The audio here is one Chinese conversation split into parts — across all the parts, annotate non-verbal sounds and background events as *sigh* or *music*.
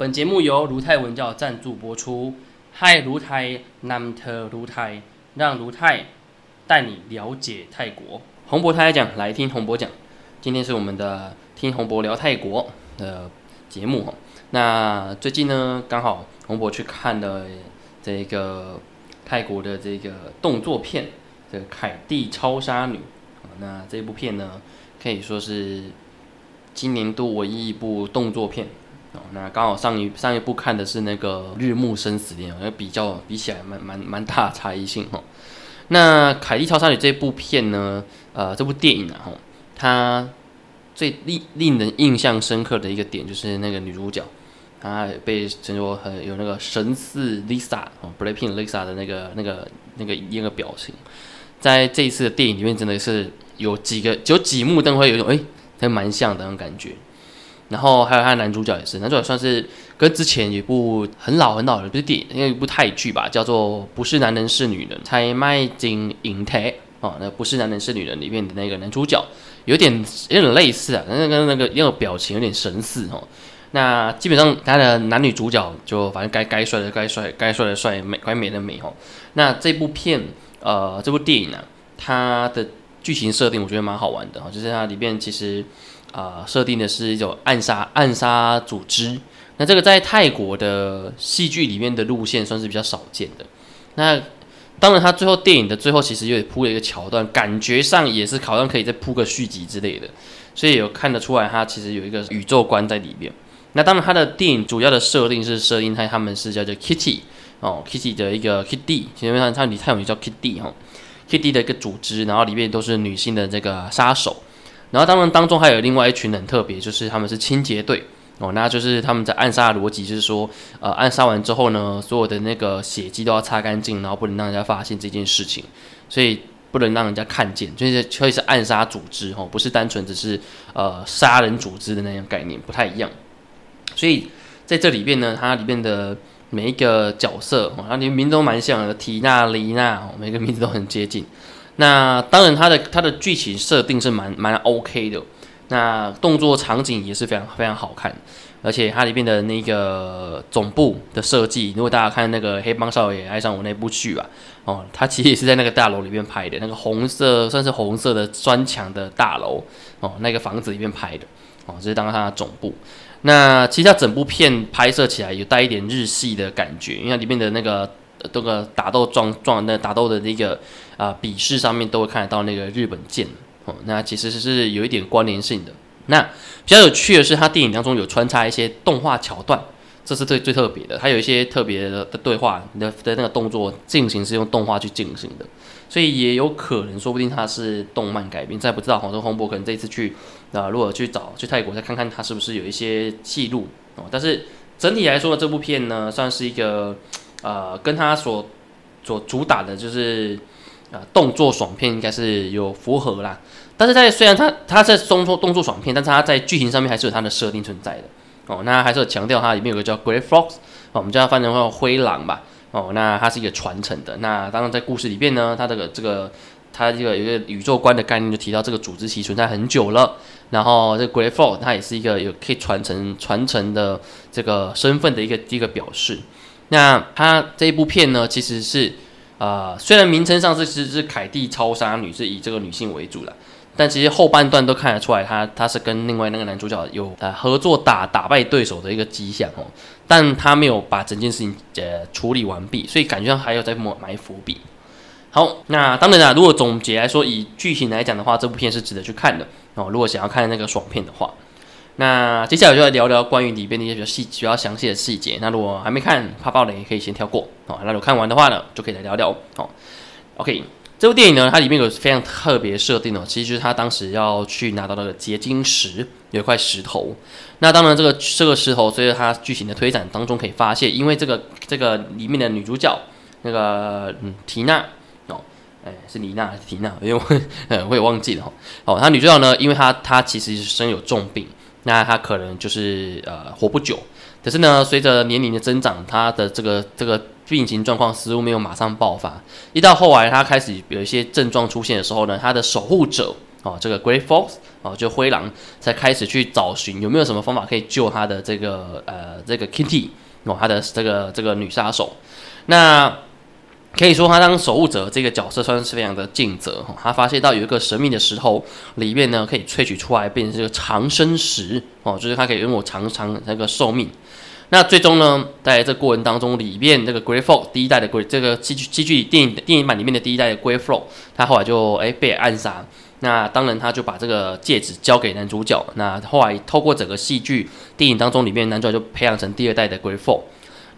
本节目由卢泰文教赞助播出。嗨，卢泰南特卢泰，让卢泰带你了解泰国。洪博泰讲，来听洪博讲。今天是我们的听洪博聊泰国的节目哈。那最近呢，刚好洪博去看了这个泰国的这个动作片《这个凯蒂超杀女》那这部片呢，可以说是今年度唯一一部动作片。哦，那刚好上一上一部看的是那个《日暮生死恋》，那比较比起来蛮蛮蛮大差异性哈。那《凯蒂超杀女》这部片呢，呃，这部电影啊，哈，它最令令人印象深刻的一个点就是那个女主角，她被称作很有那个神似 Lisa 哦，Blackpink Lisa 的那个那个那个那个表情，在这一次的电影里面真的是有几个有几幕都会有一种哎，还蛮像的那种感觉。然后还有他的男主角也是，男主角算是跟之前一部很老很老的不是电影，因为一部泰剧吧，叫做《不是男人是女人》，才迈进银台哦，那不是男人是女人里面的那个男主角，有点有点类似啊，那个那个那个表情有点神似哦。那基本上他的男女主角就反正该该帅的该帅，该帅的帅，美该美的美哦。那这部片呃这部电影呢，它的剧情设定我觉得蛮好玩的哈，就是它里面其实。啊，设定的是一种暗杀暗杀组织，那这个在泰国的戏剧里面的路线算是比较少见的。那当然，他最后电影的最后其实又铺了一个桥段，感觉上也是好像可以再铺个续集之类的，所以有看得出来，他其实有一个宇宙观在里面。那当然，他的电影主要的设定是设定他他们是叫做 Kitty 哦，Kitty 的一个 Kitty，基本上他里泰文叫 Kitty 哈 K D 的一个组织，然后里面都是女性的这个杀手。然后当然当中还有另外一群人特别，就是他们是清洁队哦，那就是他们在暗杀逻辑就是说，呃，暗杀完之后呢，所有的那个血迹都要擦干净，然后不能让人家发现这件事情，所以不能让人家看见，就是可以是暗杀组织哦，不是单纯只是呃杀人组织的那样概念，不太一样。所以在这里边呢，它里面的每一个角色哦，它连名字都蛮像的，缇娜、丽娜，每个名字都很接近。那当然，它的它的剧情设定是蛮蛮 OK 的，那动作场景也是非常非常好看，而且它里面的那个总部的设计，如果大家看那个《黑帮少爷爱上我》那部剧吧，哦，它其实也是在那个大楼里面拍的，那个红色算是红色的砖墙的大楼，哦，那个房子里面拍的，哦，这是当它的总部。那其实它整部片拍摄起来有带一点日系的感觉，因为里面的那个。这个打斗状状那打斗的那个啊笔试上面都会看得到那个日本剑哦，那其实是有一点关联性的。那比较有趣的是，它电影当中有穿插一些动画桥段，这是最最特别的。它有一些特别的的对话你的的那个动作进行是用动画去进行的，所以也有可能说不定它是动漫改编，再不知道。好多洪博可能这一次去啊，如果去找去泰国再看看它是不是有一些记录哦。但是整体来说，这部片呢算是一个。呃，跟他所所主打的就是呃动作爽片，应该是有符合啦。但是在虽然他他在动作动作爽片，但是他在剧情上面还是有它的设定存在的哦。那还是有强调它里面有个叫 Great Fox，我们叫它翻译成灰狼吧。哦，那它是一个传承的。那当然在故事里面呢，它这个这个它这个有一个宇宙观的概念，就提到这个组织其实存在很久了。然后这 Great Fox 它也是一个有可以传承传承的这个身份的一个一个表示。那他这一部片呢，其实是，呃，虽然名称上是是是凯蒂超杀女，是以这个女性为主的，但其实后半段都看得出来，他他是跟另外那个男主角有呃合作打打败对手的一个迹象哦，但他没有把整件事情呃处理完毕，所以感觉上还有在埋埋伏笔。好，那当然啦，如果总结来说，以剧情来讲的话，这部片是值得去看的哦。如果想要看那个爽片的话。那接下来就来聊聊关于里边的一些比较细、比较详细的细节。那如果还没看怕爆雷，可以先跳过哦。那如果看完的话呢，就可以来聊聊哦。OK，这部电影呢，它里面有非常特别设定哦，其实就是他当时要去拿到那个结晶石，有一块石头。那当然，这个这个石头随着它剧情的推展当中可以发现，因为这个这个里面的女主角那个嗯缇娜哦，哎是妮娜还是缇娜？因为我 *laughs* 我也忘记了哈。哦，她女主角呢，因为她她其实身有重病。那她可能就是呃活不久，可是呢，随着年龄的增长，他的这个这个病情状况似乎没有马上爆发。一到后来他开始有一些症状出现的时候呢，他的守护者哦，这个 Great Fox 哦，就灰狼才开始去找寻有没有什么方法可以救他的这个呃这个 Kitty 哦，他的这个这个女杀手。那可以说他当守护者这个角色算是非常的尽责哈。他发现到有一个神秘的石头里面呢，可以萃取出来变成这个长生石哦，就是它可以拥有长长那个寿命。那最终呢，在这过程当中，里面这个 Grey f l o 第一代的 Grey 这个戏剧戏剧电影电影版里面的第一代的 Grey f l o 他后来就哎被暗杀。那当然他就把这个戒指交给男主角。那后来透过整个戏剧电影当中里面，男主角就培养成第二代的 Grey f l o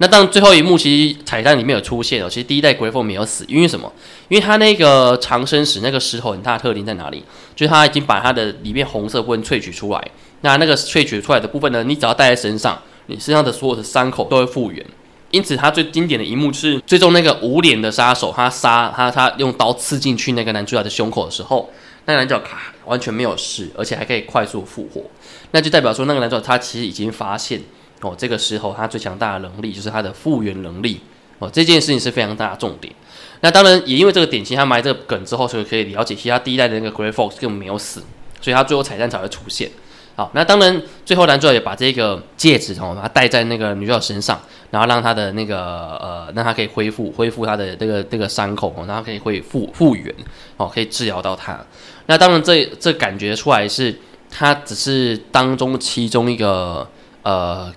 那当最后一幕其实彩蛋里面有出现哦，其实第一代 Grey f l o 没有死，因为什么？因为他那个长生石那个石头很大的特点在哪里？就是他已经把它的里面红色部分萃取出来。那那个萃取出来的部分呢，你只要带在身上。你身上的所有的伤口都会复原，因此他最经典的一幕是最终那个无脸的杀手，他杀他他用刀刺进去那个男主角的胸口的时候，那个男主角咔完全没有事，而且还可以快速复活，那就代表说那个男主角他其实已经发现哦，这个时候他最强大的能力就是他的复原能力哦，这件事情是非常大的重点。那当然也因为这个典型，他埋这个梗之后，所以可以了解其他第一代的那个 Grey Fox 根本没有死，所以他最后彩蛋才会出现。好，那当然，最后男主角也把这个戒指哦，把它戴在那个女主角身上，然后让他的那个呃，让他可以恢复恢复他的这个这个伤口哦，然后可以恢复复原哦，可以治疗到她。那当然，这这感觉出来是他只是当中其中一个呃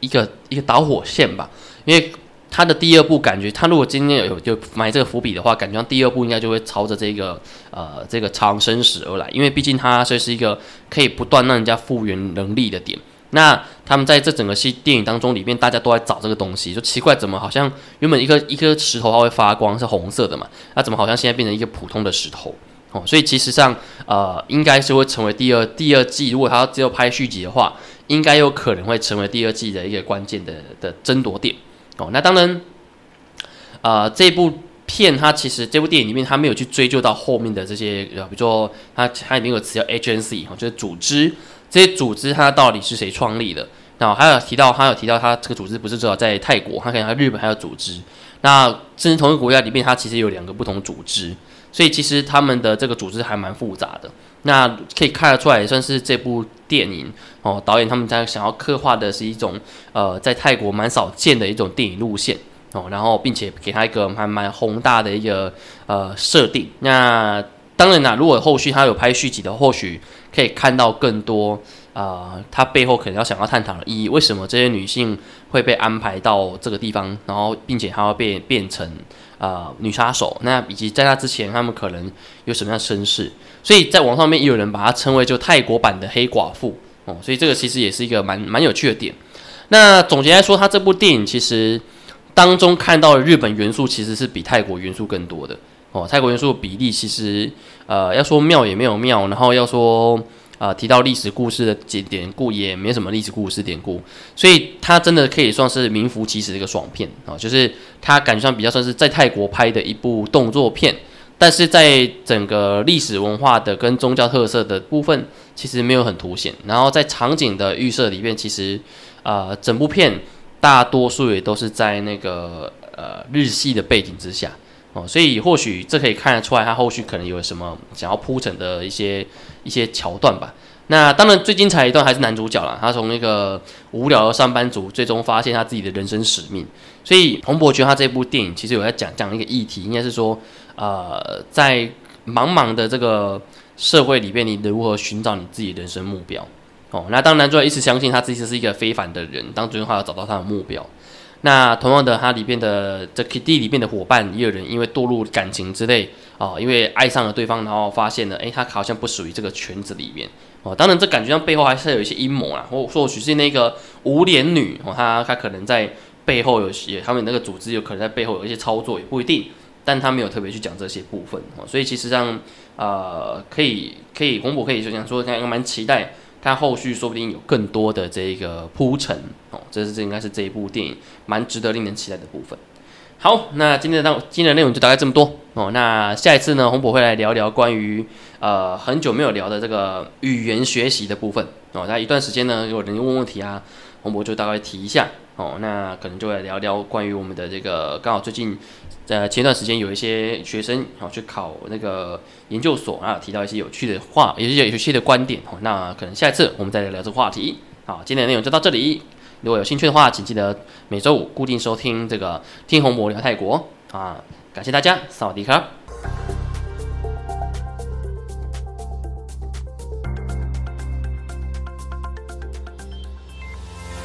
一个一个导火线吧，因为。他的第二部感觉，他如果今天有就埋这个伏笔的话，感觉第二部应该就会朝着这个呃这个长生史而来，因为毕竟它这是一个可以不断让人家复原能力的点。那他们在这整个戏电影当中里面，大家都在找这个东西，就奇怪怎么好像原本一个一颗石头它会发光是红色的嘛，那怎么好像现在变成一个普通的石头哦？所以其实上呃应该是会成为第二第二季，如果他只有拍续集的话，应该有可能会成为第二季的一个关键的的争夺点。哦，那当然，呃，这部片它其实这部电影里面它没有去追究到后面的这些，呃，比如说它它里面有词叫 agency 哈，就是组织，这些组织它到底是谁创立的？然后还有提到，他有提到他这个组织不是只有在泰国，他可能在日本还有组织。那甚至同一个国家里面，它其实有两个不同组织，所以其实他们的这个组织还蛮复杂的。那可以看得出来，也算是这部电影哦，导演他们在想要刻画的是一种呃，在泰国蛮少见的一种电影路线哦，然后并且给他一个还蛮宏大的一个呃设定。那当然啦，如果后续他有拍续集的，或许可以看到更多啊，他背后可能要想要探讨的意义，为什么这些女性会被安排到这个地方，然后并且还要变变成。啊，女杀手，那以及在那之前，他们可能有什么样的身世？所以在网上面也有人把它称为就泰国版的黑寡妇哦，所以这个其实也是一个蛮蛮有趣的点。那总结来说，他这部电影其实当中看到的日本元素其实是比泰国元素更多的哦，泰国元素的比例其实呃要说妙也没有妙，然后要说。啊，提到历史故事的典典故也没什么历史故事典故，所以它真的可以算是名副其实的一个爽片啊，就是它感觉上比较算是在泰国拍的一部动作片，但是在整个历史文化的跟宗教特色的部分其实没有很凸显，然后在场景的预设里面，其实啊整部片大多数也都是在那个呃日系的背景之下。哦，所以或许这可以看得出来，他后续可能有什么想要铺陈的一些一些桥段吧。那当然最精彩一段还是男主角了，他从那个无聊的上班族，最终发现他自己的人生使命。所以洪博觉得他这部电影其实有在讲讲一个议题，应该是说，呃，在茫茫的这个社会里边，你如何寻找你自己人生目标？哦，那当男主角一直相信他自己是一个非凡的人，当最终他要找到他的目标。那同样的，它里边的这 Kitty 里面的伙伴也有人因为堕入感情之类啊，因为爱上了对方，然后发现了，哎，他好像不属于这个圈子里面哦。当然，这感觉上背后还是有一些阴谋啊，或或许是那个无脸女哦，她她可能在背后有些，他们那个组织有可能在背后有一些操作，也不一定，但他没有特别去讲这些部分哦。所以其实上，呃，可以可以，红博可以就讲说，应该蛮期待。它后续说不定有更多的这个铺陈哦，这是这应该是这一部电影蛮值得令人期待的部分。好，那今天的今天的内容就大概这么多哦。那下一次呢，洪博会来聊聊关于呃很久没有聊的这个语言学习的部分哦。那一段时间呢，有人问问题啊，洪博就大概提一下哦，那可能就来聊聊关于我们的这个，刚好最近在前段时间有一些学生哦去考那个研究所啊，提到一些有趣的话，有些有趣的观点哦，那可能下一次我们再来聊这个话题。好，今天的内容就到这里。如果有兴趣的话，请记得每周五固定收听这个听红魔聊泰国啊！感谢大家，萨瓦迪卡。